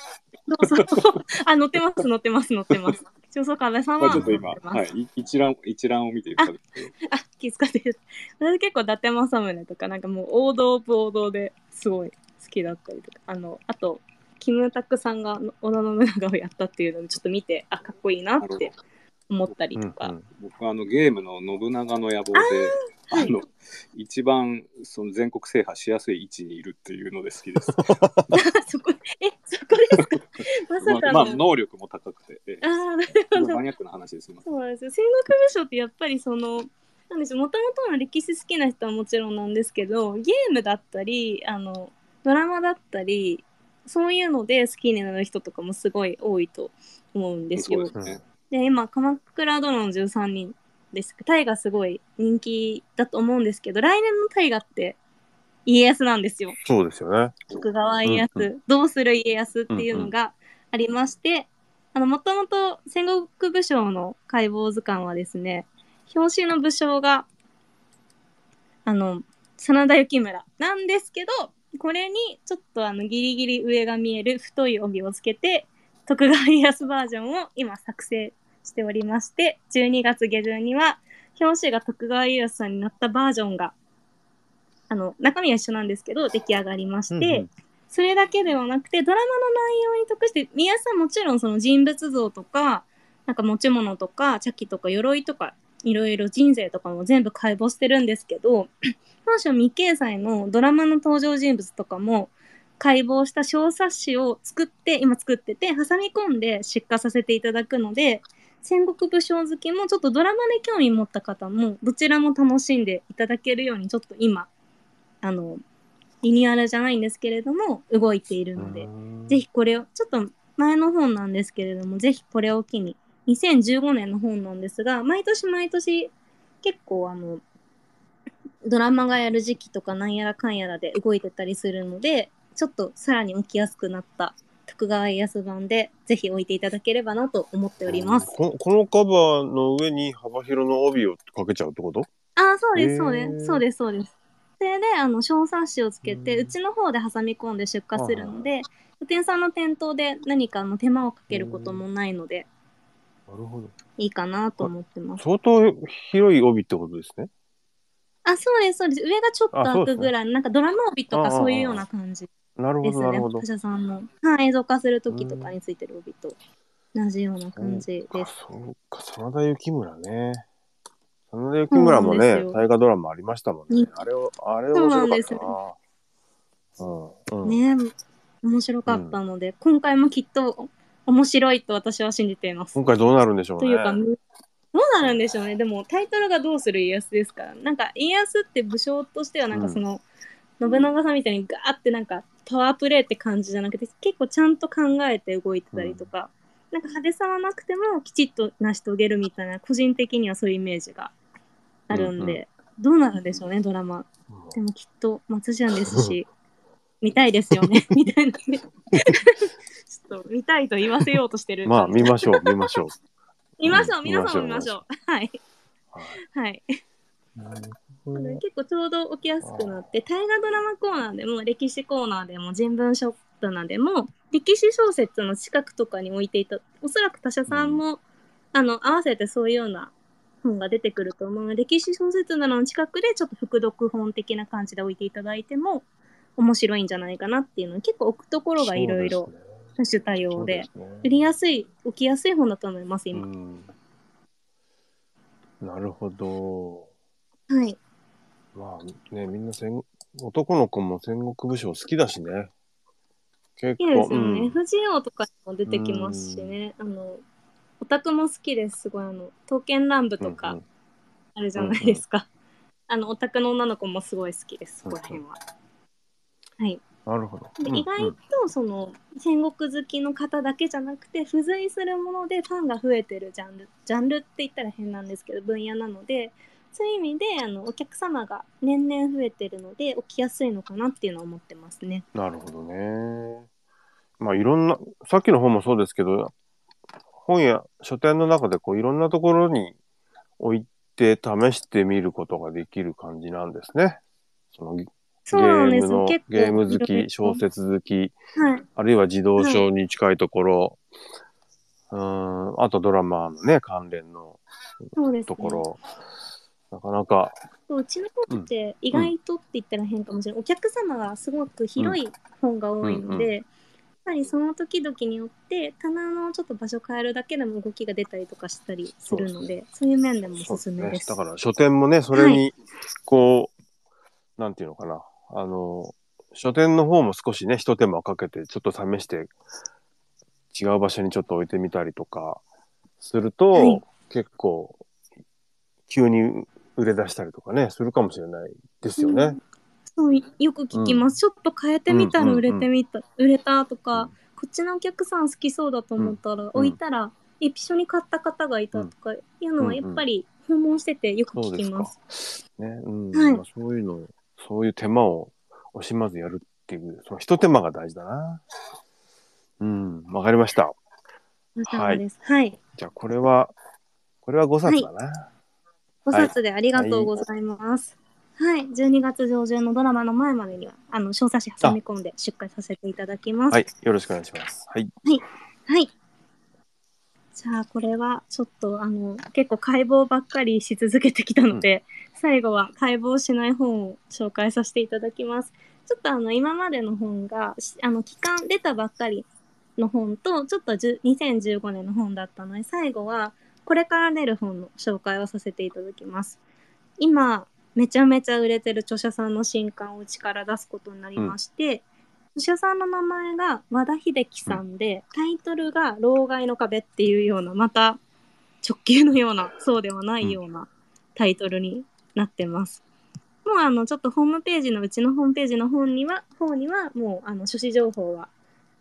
どうぞ。あ、乗ってます、乗ってます、乗ってます。長宗壁さんはちょっと今。はい、い一覧一覧を見ているんですけど、あ、気遣ってる。私結構伊達政宗とか、なんかもう王道王道ですごい好きだったりとか、あの、あと、キムタクさんが織田信長をやったっていうので、ちょっと見て、あ、かっこいいなって思ったりとか。うんうん僕はあのゲームの信長の野望で、あ,、はいの一番その全国制覇しやすい位置にいるっていうので好きです。そこ、え、そこですか？まさかの。まあ、まあ能力も高くて、えあーなるえほどマニアックな話です。そうなんですよ戦国武将ってやっぱりそのなんでしょうもともとの歴史好きな人はもちろんなんですけどゲームだったりあのドラマだったりそういうので好きになる人とかもすごい多いと思うんですよ。そうですね。で今「鎌倉殿の13人」です大河すごい人気だと思うんですけど来年の大河って家康なんですよ。そうですよね。徳川家康、うんどうする家康っていうのがありまして、あの、もともと戦国武将の解剖図鑑はですね、表紙の武将が、あの、真田幸村なんですけど、これにちょっとあの、ギリギリ上が見える太い帯をつけて、徳川家康バージョンを今作成しておりまして、12月下旬には、表紙が徳川家康さんになったバージョンが、あの、中身は一緒なんですけど、出来上がりまして、うんうん。それだけではなくて、ドラマの内容に特して、皆さんもちろんその人物像とか、なんか持ち物とか、茶器とか鎧とか、いろいろ人生とかも全部解剖してるんですけど、本書未掲載のドラマの登場人物とかも解剖した小冊子を作って、今作ってて、挟み込んで出荷させていただくので、戦国武将好きもちょっとドラマで興味持った方もどちらも楽しんでいただけるようにちょっと今あのリニューアルじゃないんですけれども動いているので、ぜひこれをちょっと前の本なんですけれどもぜひこれを機に2015年の本なんですが毎年毎年結構あのドラマがやる時期とかなんやらかんやらで動いてたりするので、ちょっとさらに置きやすくなった徳川家康版で、ぜひ置いていただければなと思っております。このこのカバーの上に幅広の帯をかけちゃうってこと？ああ、そうです、そうです、そうです、そうです。それで、あの、小冊子をつけて、うんうちの方で挟み込んで出荷するので、お店さんの店頭で何かの手間をかけることもないので、なるほど。いいかなと思ってます。相当広い帯ってことですね？あ、そうです、そうです。上がちょっと開あそうですねくぐらい、なんかドラマ帯とかそういうような感じなるほど、な。るほど他。社さんの、はい、映像化するときとかについてる帯と同じような感じです。、そうか、真田幸村ね。真田幸村もねです、よ大河ドラマありましたもんねに。あれを、あれそう面なん白かったな。うん、うん。ね面白かったので、今回もきっと面白いと私は信じています。今回どうなるんでしょうね。というか、どうなるんでしょうね。でもタイトルがどうする家康ですから。なんか家康って武将としてはなんかその、信長さんみたいにガーってなんかパワープレイって感じじゃなくて結構ちゃんと考えて動いてたりとか、なんか派手さはなくてもきちっと成し遂げるみたいな個人的にはそういうイメージがあるんで、どうなるんでしょうねドラマ。うんでもきっと松潤ですし 見たいですよね みたいなねちょっと見たいと言わせようとしてるまあ、見ましょう、見ましょう。見ましょう、うん皆さんも見見ましょましょう。はい。はいはい。結構ちょうど起きやすくなって、大河ドラマコーナーでも、歴史コーナーでも、人文書棚でも、歴史小説の近くとかに置いていた、おそらく他社さんも、あの、合わせてそういうような本が出てくると思うので、歴史小説棚の近くでちょっと副読本的な感じで置いていただいても、面白いんじゃないかなっていうのを結構置くところがいろいろ多種多様で、ね売りやすい、置きやすい本だと思います、今。うんなるほど。はい。まあね、みんな戦男の子も戦国武将好きだしね。結いいです構、よね。うん FGO とかにも出てきますしね。あの、オタクも好きです。すごい、あの、刀剣乱舞とかあるじゃないですか。あの、オタクの女の子もすごい好きです、そこら辺は。はい。なるほど。うんで意外と、その、戦国好きの方だけじゃなくて、付随するものでファンが増えてるジャンル、ジャンルって言ったら変なんですけど、分野なので、そういう意味で、あの、お客様が年々増えてるので、起きやすいのかなっていうのは思ってますね。なるほどね。まあいろんな、さっきの本もそうですけど、本や書店の中でこういろんなところに置いて試してみることができる感じなんですね。そのゲそうなんですームの結構ゲーム好き、小説好き、はい。あるいは自動書に近いところ、うーん、あとドラマのね、関連のそうです、ね。ところ、なかなか、そううちの方って意外とって言ったら変かもしれない、お客様がすごく広い本が多いので、うんうやっぱりその時々によって棚のちょっと場所変えるだけでも動きが出たりとかしたりするのでそういう面でもおすすめです。だから書店もね、それに、こう、なんていうのかな、あの、書店の方も少しね、一手間かけて、ちょっと試して、違う場所にちょっと置いてみたりとかすると、はい。結構、急に売れ出したりとかね、するかもしれないですよね。そうよく聞きます、ちょっと変えてみたら売れてみた、売れたとか、うんこっちのお客さん好きそうだと思ったら、置いたら一緒に買った方がいたとかいうのはやっぱり訪問しててよく聞きます。。ね、うん、はいまあそういうの、そういう手間を惜しまずやるっていう、その一手間が大事だな。うん、わかりました。はい。はい。じゃあこれは、これは5冊だな。お札でありがとうございます。はい、12月上旬のドラマの前までには、あの、小冊子挟み込んで出荷させていただきます。はい、よろしくお願いします。はい。はい。じゃあ、これはちょっと、あの、結構解剖ばっかりし続けてきたので、最後は解剖しない本を紹介させていただきます。ちょっとあの、今までの本が、しあの、期間出たばっかりの本と、ちょっと10 2015年の本だったので、最後は、これから出る本の紹介をさせていただきます。今、めちゃめちゃ売れてる著者さんの新刊をうちから出すことになりまして、著者さんの名前が和田秀樹さんで、タイトルが「老害の壁」っていうようなまた直球のようなそうではないようなタイトルになってます。もうあのちょっとホームページのうちのホームページの本には方にはもうあの書誌情報は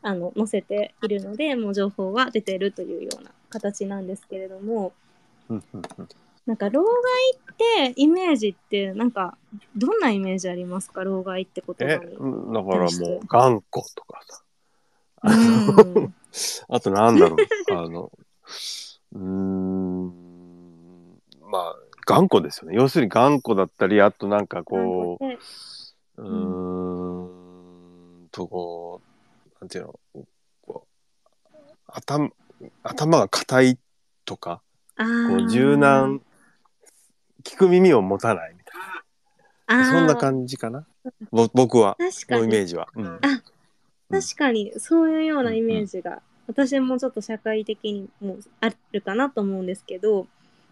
あの載せているのでもう情報は出てるというような形なんですけれども。うんうんうん。なんか老害ってイメージってなんかどんなイメージありますか？老害って言葉え、だからもう、頑固とかさ。あうん。の あとなんだろう、あの、うーん、まあ、頑固ですよね。要するに頑固だったり、あとなんかこでう、うーんとこう、なんていうの、こう、頭、頭が硬いとか、あこーう柔軟、聞く耳を持たないみたいな。そんな感じかな。ぼ僕は、確かにのイメージは。うん。確かにそういうようなイメージが、私もちょっと社会的にもあるかなと思うんですけど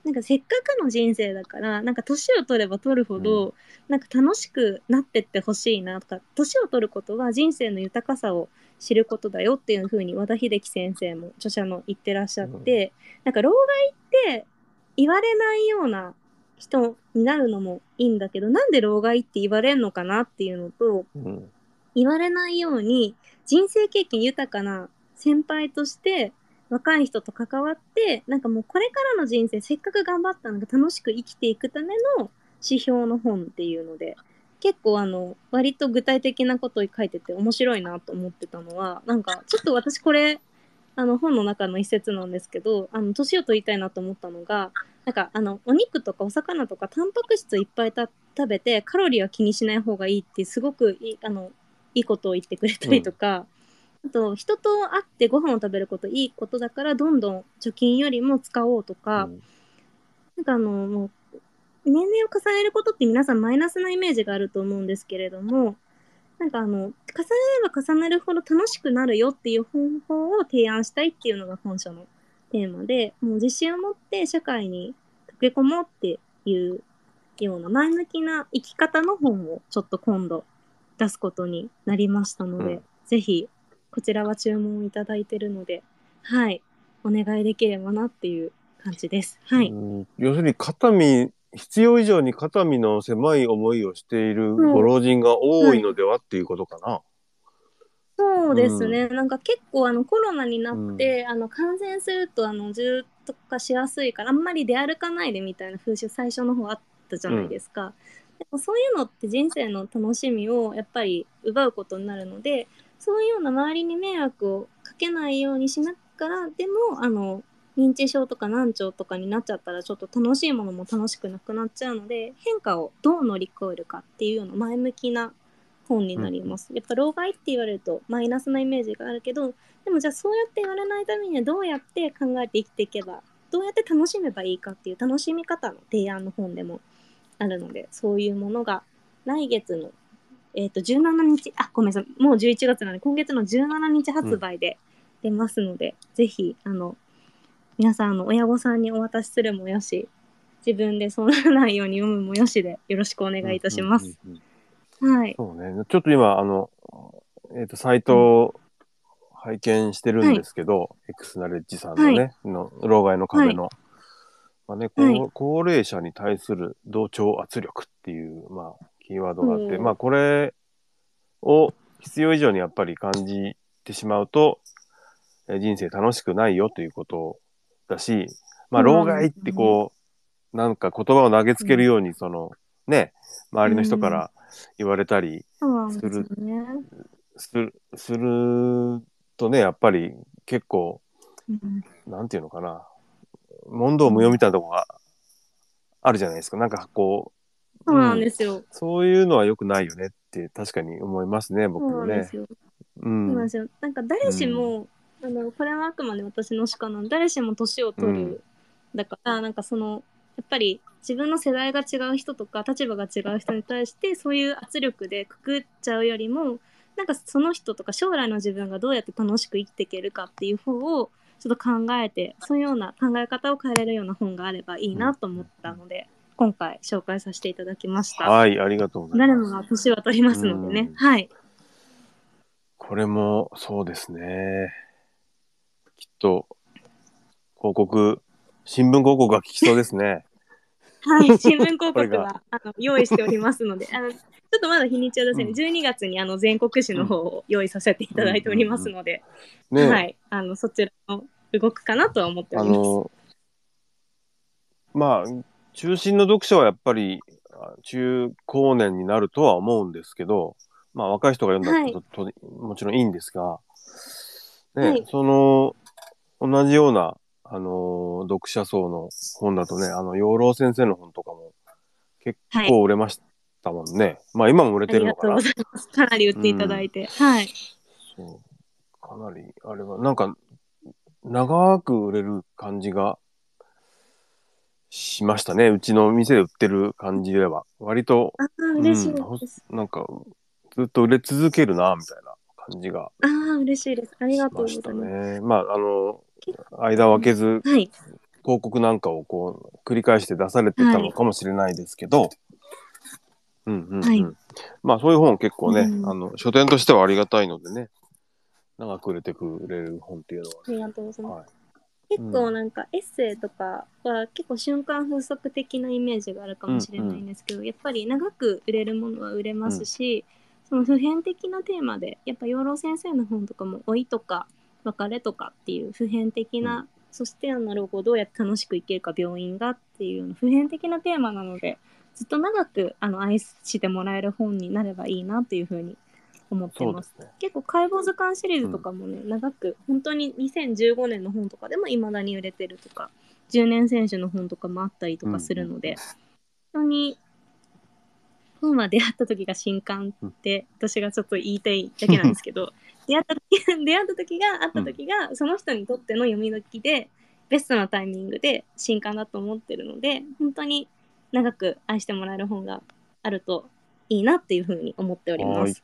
なんかせっかくの人生だからなんか年を取れば取るほど、なんか楽しくなってってほしいなとか年を取ることは人生の豊かさを知ることだよっていうふうに和田秀樹先生も著者の言ってらっしゃって、なんか老害って言われないような人になるのもいいんだけどなんで老害って言われんのかなっていうのとうん。言われないように人生経験豊かな先輩として若い人と関わってなんかもうこれからの人生せっかく頑張ったのが楽しく生きていくための指標の本っていうので結構あの割と具体的なことを書いてて面白いなと思ってたのはなんかちょっと私これあの本の中の一節なんですけどあの年を取りたいなと思ったのがなんかあのお肉とかお魚とかタンパク質いっぱいた食べてカロリーは気にしない方がいいってすごくいいあのいいことを言ってくれたりとか、あと人と会ってご飯を食べることいいことだからどんどん貯金よりも使おうとか、うん。なんかあのもう年齢を重ねることって皆さんマイナスなイメージがあると思うんですけれどもなんかあの重ねれば重ねるほど楽しくなるよっていう方法を提案したいっていうのが本書のテーマでもう自信を持って社会に溶け込もうっていうような前向きな生き方の本をちょっと今度出すことになりましたので、うんぜひこちらは注文いただいてるのではいお願いできればなっていう感じです。はい。うん要するに肩身必要以上に肩身の狭い思いをしているご老人が多いのではっていうことかな。そうですね、なんか結構あのコロナになって、あの感染するとあの重篤化しやすいからあんまり出歩かないでみたいな風習最初の方あったじゃないですか、でもそういうのって人生の楽しみをやっぱり奪うことになるのでそういうような周りに迷惑をかけないようにしながらでもあの認知症とか難聴とかになっちゃったらちょっと楽しいものも楽しくなくなっちゃうので変化をどう乗り越えるかっていうような前向きな本になります。やっぱ老害って言われるとマイナスなイメージがあるけどでもじゃあそうやって言われないためにはどうやって考えて生きていけばどうやって楽しめばいいかっていう楽しみ方の提案の本でもあるのでそういうものが来月の、えー、と17日あごめんなさいもう11月なので今月の17日発売で出ますので、ぜひあの皆さんあの親御さんにお渡しするもよし。自分でそうならないように読むもよしでよろしくお願いいたします。うんうんうんはい。そうね。ちょっと今、あの、えっ、と、サイトを拝見してるんですけど、エクスナレッジさんのね、の老害の壁の、まあね、こうはい。高齢者に対する同調圧力っていう、まあ、キーワードがあって、うん。まあ、これを必要以上にやっぱり感じてしまうと、えー人生楽しくないよということだし、まあ、老害ってこう、なんか言葉を投げつけるように、その、ね、周りの人から言われたりすよね。する、するとね、やっぱり結構、うんなんていうのかな、問答無用みたいなとこがあるじゃないですか。なんかこう、そうなんでうんすよ。そういうのは良くないよねって確かに思いますね、僕そうもね。なんですよ。うそうなんんで。すよ。なんか誰しも、あのこれはあくまで私の主観なの誰しも年を取る、うんだからなんかそのやっぱり自分の世代が違う人とか立場が違う人に対してそういう圧力でくくっちゃうよりもなんかその人とか将来の自分がどうやって楽しく生きていけるかっていう方をちょっと考えてそういうような考え方を変えれるような本があればいいなと思ったので、今回紹介させていただきました。はい、ありがとうござい誰ます。もが年は取りますのでねうん。はい。これもそうですね。きっと、広告、新聞広告が効きそうですね。はい、新聞広告は あの用意しておりますので、あのちょっとまだ日にちは出せない、うん。12月にあの全国紙の方を用意させていただいておりますので、ね、はい、あのそちらも動くかなとは思っておあります。の、まあ、中心の読者はやっぱりあ中高年になるとは思うんですけど、まあ若い人が読んだことと、もちろんいいんですが、ね、はい。その同じような、あのー読者層の本だとね、あの養老先生の本とかも結構売れましたもんね。まあ今も売れありがとうてるのかなございます。かなり売っていただいて。はい。そうかなりあれはなんか長く売れる感じがしましたねうちの店で売ってる感じでは割とああ、嬉しいうんです。なんかずっと売れ続けるなみたいな感じがああ、嬉しいです。ありしがとうごましたざいます。ね。まああの間を空けずはい。広告なんかをこう繰り返して出されてたのかもしれないですけど、うんうんうん。はい。まあそういう本結構ね、うん。あの書店としてはありがたいのでね長く売れてくれる本っていうのはありがとうございます。はい。結構なんかエッセイとかは結構瞬間風速的なイメージがあるかもしれないんですけど、やっぱり長く売れるものは売れますし、その普遍的なテーマでやっぱ養老先生の本とかも老いとか別れとかっていう普遍的な、うんそしてあの老後をどうやって楽しく生きるか病院がっていう普遍的なテーマなのでずっと長くあの愛してもらえる本になればいいなというふうに思ってま。すすね。結構解剖図鑑シリーズとかもね、長く本当に2015年の本とかでも未だに売れてるとか10年選手の本とかもあったりとかするので、本当に本は出会った時が新刊って私がちょっと言いたいだけなんですけど出会った時 出会った時があった時がその人にとっての読み時でベストなタイミングで新刊だと思ってるので本当に長く愛してもらえる本があるといいなっていうふうに思っております。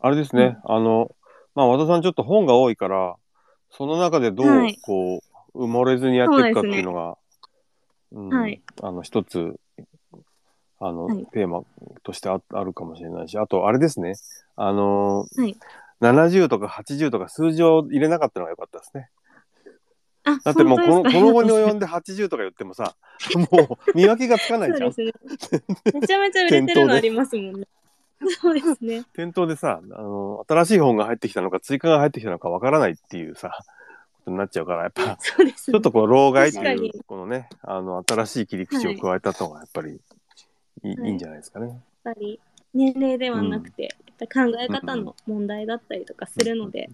あれですね、あの、まあ和田さんちょっと本が多いから、その中でどう、はい。こう、埋もれずにやっていくかっていうのが、うんはい。あの、一つ、あの、はい。テーマとしてああるかもしれないし、あと、あれですね、あのーはい70とか80とか数字を入れなかったのが良かったですね。あだってもうこのこの後に及んで80とか言ってもさ、もう見分けがつかないじゃん。ね。めちゃめちゃ売れてるのありますもんね。そうですね。店頭でさ、あの、新しい本が入ってきたのか、追加が入ってきたのかわからないっていうさ、ことになっちゃうから、やっぱ、ね。ちょっとこう、老害っていう、このね、あの、新しい切り口を加えた方が、やっぱりいい,、はいい、いんじゃないですかね。やっぱり年齢ではなくて、やっぱり考え方の問題だったりとかするので、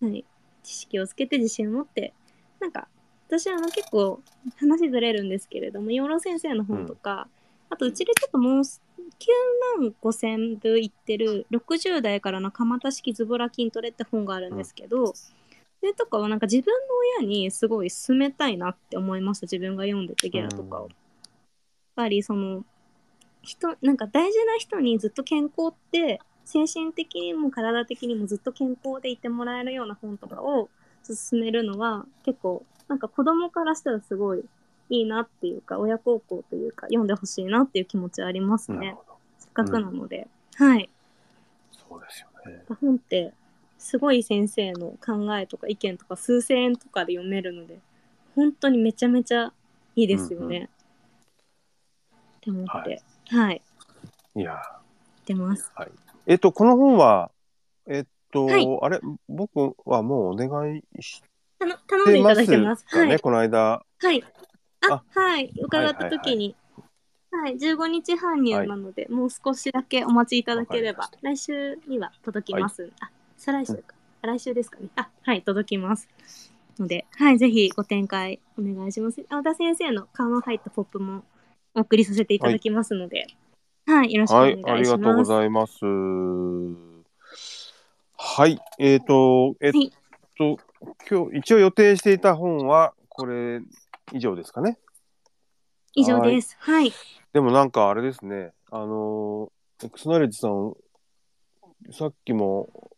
はい、知識をつけて自信を持ってなんか私はあの結構話ずれるんですけれども養老先生の本とか、あとうちでちょっともう9万5千部いってる60代からの蒲田式ズボラ筋トレって本があるんですけど、それとかはなんか自分の親にすごい勧めたいなって思いました自分が読んでてゲラとかを。うん。やっぱりその人なんか大事な人にずっと健康って精神的にも体的にもずっと健康でいてもらえるような本とかを勧めるのは結構なんか子供からしたらすごいいいなっていうか親孝行というか読んでほしいなっていう気持ちはありますね。せっかくなので、はい。そうですよね。本ってすごい先生の考えとか意見とか数千円とかで読めるので本当にめちゃめちゃいいですよね、うんうって思って。はい。はい。いや出ます。ーはい。えっと、この本は、えっと、はいあれ、僕はもうお願いしたの頼んでいただいてますかね、はいこの間。はい。ああ、はい。伺った時に。はい、15日搬入なので、もう少しだけお待ちいただければ来週には届きます。あ、再来週か。あ来週ですかね。あ、はい、届きます。ので、はい、ぜひご展開お願いします。青田先生の顔の入ったポップもお送りさせていただきますので、はい、よろしくお願はい、あいしりがとうごます。ざいます。はい、えっ、と、えっ、はいと、今日、一応予定していた本は、これ以上ですかね。以上です。はい。でもなんかあれですね、あのー、エクスナレッジさん、さっきも、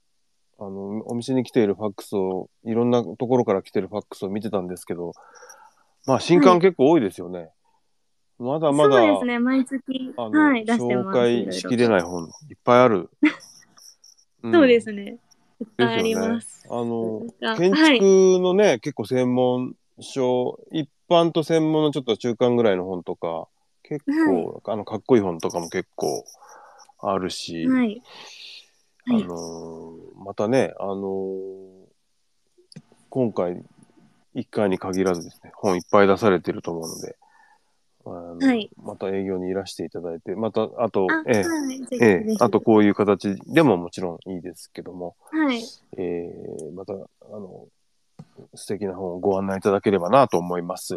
あの、お店に来ているファックスを、いろんなところから来てるファックスを見てたんですけど、まあ、新刊結構多いですよね。まだまだ、そうですね、毎月、はい、出してます。紹介しきれいない本、いっぱいある。んそうですね。いっぱいあります。あの、あ建はい築のね、結構専門書、一般と専門のちょっと中間ぐらいの本とか、結構、あの、かっこいい本とかも結構あるし、はい。あはいのーまたね、あのー今回、一回に限らずですね、本いっぱい出されてると思うので、あのはいまた営業にいらしていただいて、また、あとあ、、ええはい。ええあとこういう形でももちろんいいですけども、はい。えーまた、あの、素敵な本をご案内いただければなと思います。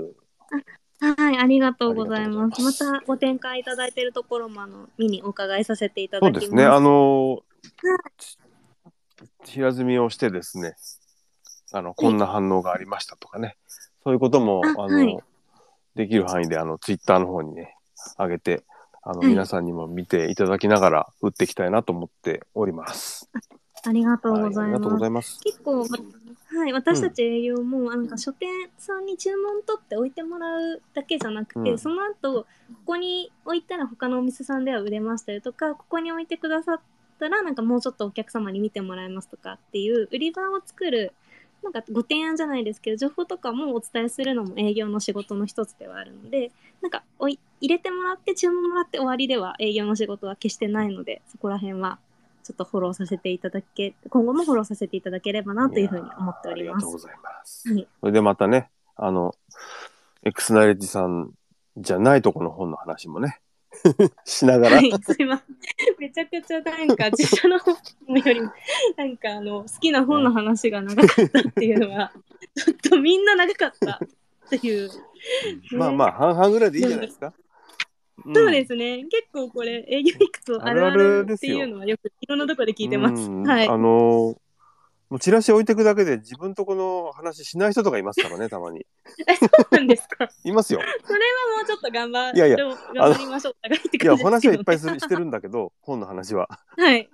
はい、ありがとうございます。まありがとうございますたご展開いただいているところも、あの、見にお伺いさせていただきます。そうですね。あの、平積みをしてですね、あの、こんな反応がありましたとかね、そういうことも、あの、あはいできる範囲で、あの、ツイッターの方にね、上げて、あの、はい皆さんにも見ていただきながら打っていきたいなと思っております。ありがとうはいございます。ありがとうございます。結構、はい、私たち営業も、なんか書店さんに注文取って置いてもらうだけじゃなくて、うんその後ここに置いたら他のお店さんでは売れましたよとかここに置いてくださったらなんかもうちょっとお客様に見てもらえますとかっていう売り場を作るなんかご提案じゃないですけど情報とかもお伝えするのも営業の仕事の一つではあるのでなんかおい入れてもらって注文もらって終わりでは営業の仕事は決してないのでそこら辺はちょっとフォローさせていただけ、今後もフォローさせていただければなというふうに思っておりますありがとう。ございます。はい。それでまたね、あの、エクスナレッジさんじゃないとこの本の話もね、しながら、はい、すいません。めちゃくちゃなんか自社の本よりも、なんかあの、好きな本の話が長かったっていうのは、ちょっとみんな長かったっていう。まあまあ、半々ぐらいでいいんじゃないですか。そうですすね。結構これ、営業行くとあるああるっていうのはよくいろんなところで聞いてます。うんはい。あのーもうチラシ置いてくだけで自分とこの話しない人とかいますからね、たまに。え、そうなんですか？いますよ。それはもうちょっと頑張いやいや頑張りましょう。お互いっていや、感じですけど話はいっぱいするしてるんだけど、本の話は。はい。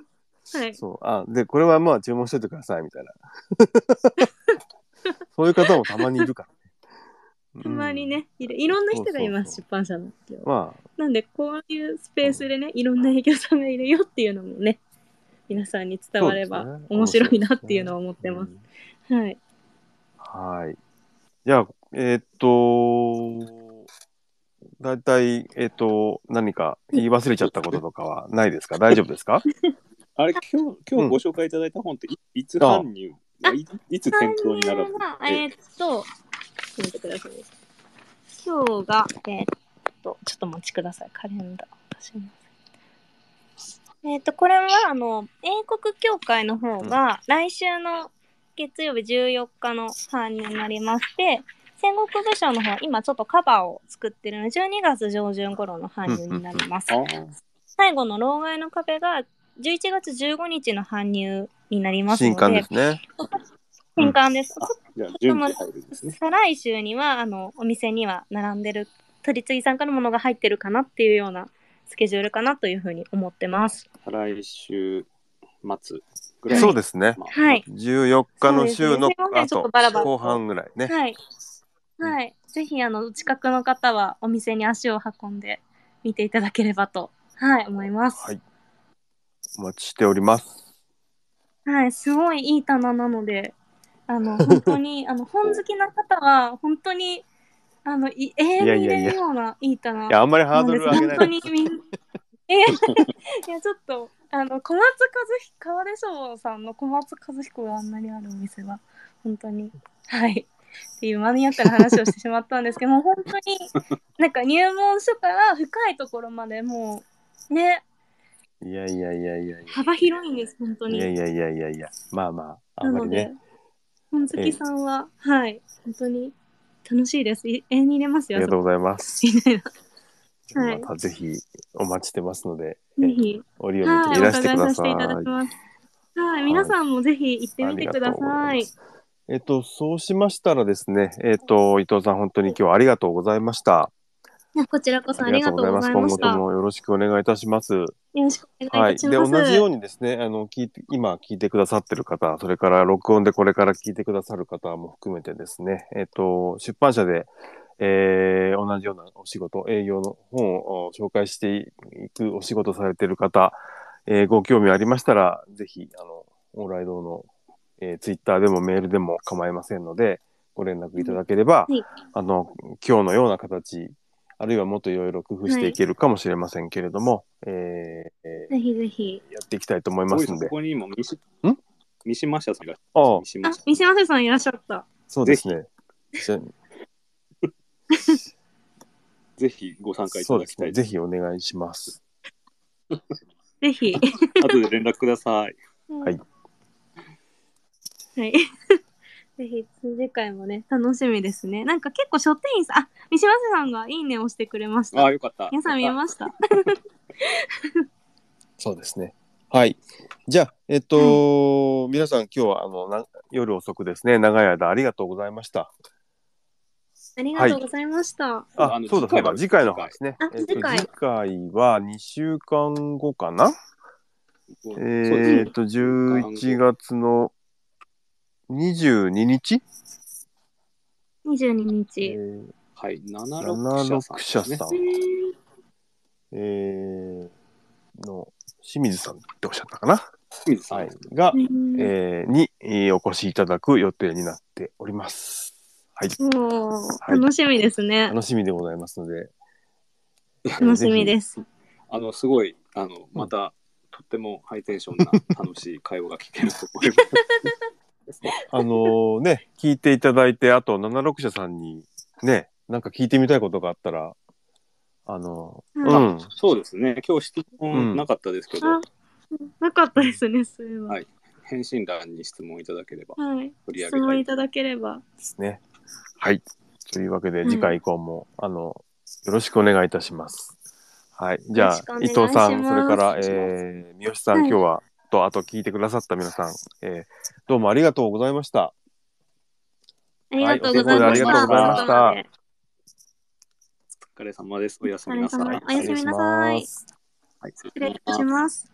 はい。そう。あ、で、これはまあ注文しといてください、みたいな。そういう方もたまにいるからね。たまにうん。ね、いるいろんな人がいます、そう出版社の。まあ、なんで、こういうスペースでね、いろんな営業さんがいるよっていうのもね、皆さんに伝われば面白いなっていうのは思ってます。はい。はい。じゃあ、えーっと、だいたい、えーっと、何か言い忘れちゃったこととかはないですか？大丈夫ですか？あれ、今日、今日ご紹介いただいた本ってい、いつ搬入？いいつ店頭に並ぶは、えーっと、ちょっと待ってくださいね。今日が、えーっと、ちょっとお待ちください。カレンダー。出しますえーっと、これは、あの、英国協会の方が、来週の月曜日14日の搬入になりまして、戦国武将の方、今ちょっとカバーを作ってるので、12月上旬頃の搬入になります。最後の老害の壁が、11月15日の搬入になりますので、新刊ですね。新刊です。再来週にはあのお店には並んでる取次さんからのものが入ってるかなっていうようなスケジュールかなというふうに思ってます。来週末ぐらい。そうですね。まあはい。14日の週のそうですねすいませんちょっ後とバラバラと後半ぐらいね。はい。はい。ぜひあのお近くの方はお店に足を運んで見ていただければと、はい、思います。はいお待ちしております。はい、すごいいい棚なので、あの、本当に、あの、本好きな方は、本当に、あの、い永遠に入れるようないい棚。いや、あんまりハードル上げ本当ないで。にみん いや、ちょっと、あの、小松和彦、川出翔さんの小松和彦があんなにあるお店は、本当に、はい。っていうマニアックな話をしてしまったんですけども、本当に、なんか入門書から深いところまでもう、ね、いやいやいやいやい幅広いんです、本当や。に。いやいやいやいやいや。まあまあ、あんまりね。なので、本好きさんは、はい、本当に楽しいです。い永遠に入れますよ、ありがとうございます。みたいな。はいまたぜひお待ちしてますので、ぜひ、折をはい、らして伺ください。はい、皆さんもぜひ行ってみてください。えっと、そうしましたらですね、えっと、伊藤さん、本当に今日はありがとうございました。こちらこそありがとうございました。今後ともよろしくお願いいたします。よろしくお願はいい。で、いたします。同じようにですね、あの、聞いて、今聞いてくださってる方、それから録音でこれから聞いてくださる方も含めてですね、えっと、出版社で、えー同じようなお仕事、営業の本を紹介していくお仕事されている方、えーご興味ありましたら、ぜひ、あの、オーライドの、えー、ツイッターでもメールでも構いませんので、ご連絡いただければ、はいあの、今日のような形、あるいはもっといろいろ工夫していけるかもしれませんけれども、えーえぜひぜひ。ーやっていきたいと思いますのでこ。こにも三島ん？三島社さんがああ、あ三島社、三島瀬さんいらっしゃった。そうですね。ぜ ぜひご参加いた。だきたいです。ぜひお願いします。ぜひ。後で連絡ください。はい。はい。ぜひ、次回もね、楽しみですね。なんか結構書店員さん、あ、三島瀬さんがいいねを押してくれましたああ、。よかった。皆さん見えました？そうですね。はい。じゃあ、えっと、皆さん今日はあのな夜遅くですね、長い間ありがとうございました。ありがとうございました。ああの、そうだそうだ、次次回の話ね。あえっと、次回次回は2週間後かな？えーっと、11月の22日、22え日。ー、はい、七76六社社さんですね。さん、えー、の清水さんっておっしゃったかな、清水さんはい、が、うんえーに、えーお越しいただく予定になっております。はい。もう、はい楽しみですね。楽しみでございますので。楽しみです。あの、すごい、あの、また、とってもハイテンションな楽しい会話が聞けると思います。あのーね、聞いていただいて、あと76社さんにね、なんか聞いてみたいことがあったら、あのうん、そうですね。今日質うん問なかったですけど、あなかったですね、それは。はい返信欄に質問いただければはい。取り。質問いただければ。ですね。はい。というわけで、うん次回以降も、あの、よろしくお願いいたします。はい。じゃあ、伊藤さん、それから、えー、三好さん、はい今日は、と、あと聞いてくださった皆さん、えー、どうもありがとうございました。ありがとうございました。はいお疲れ様です。おやすみなさい。おやすみなさいはい、失します。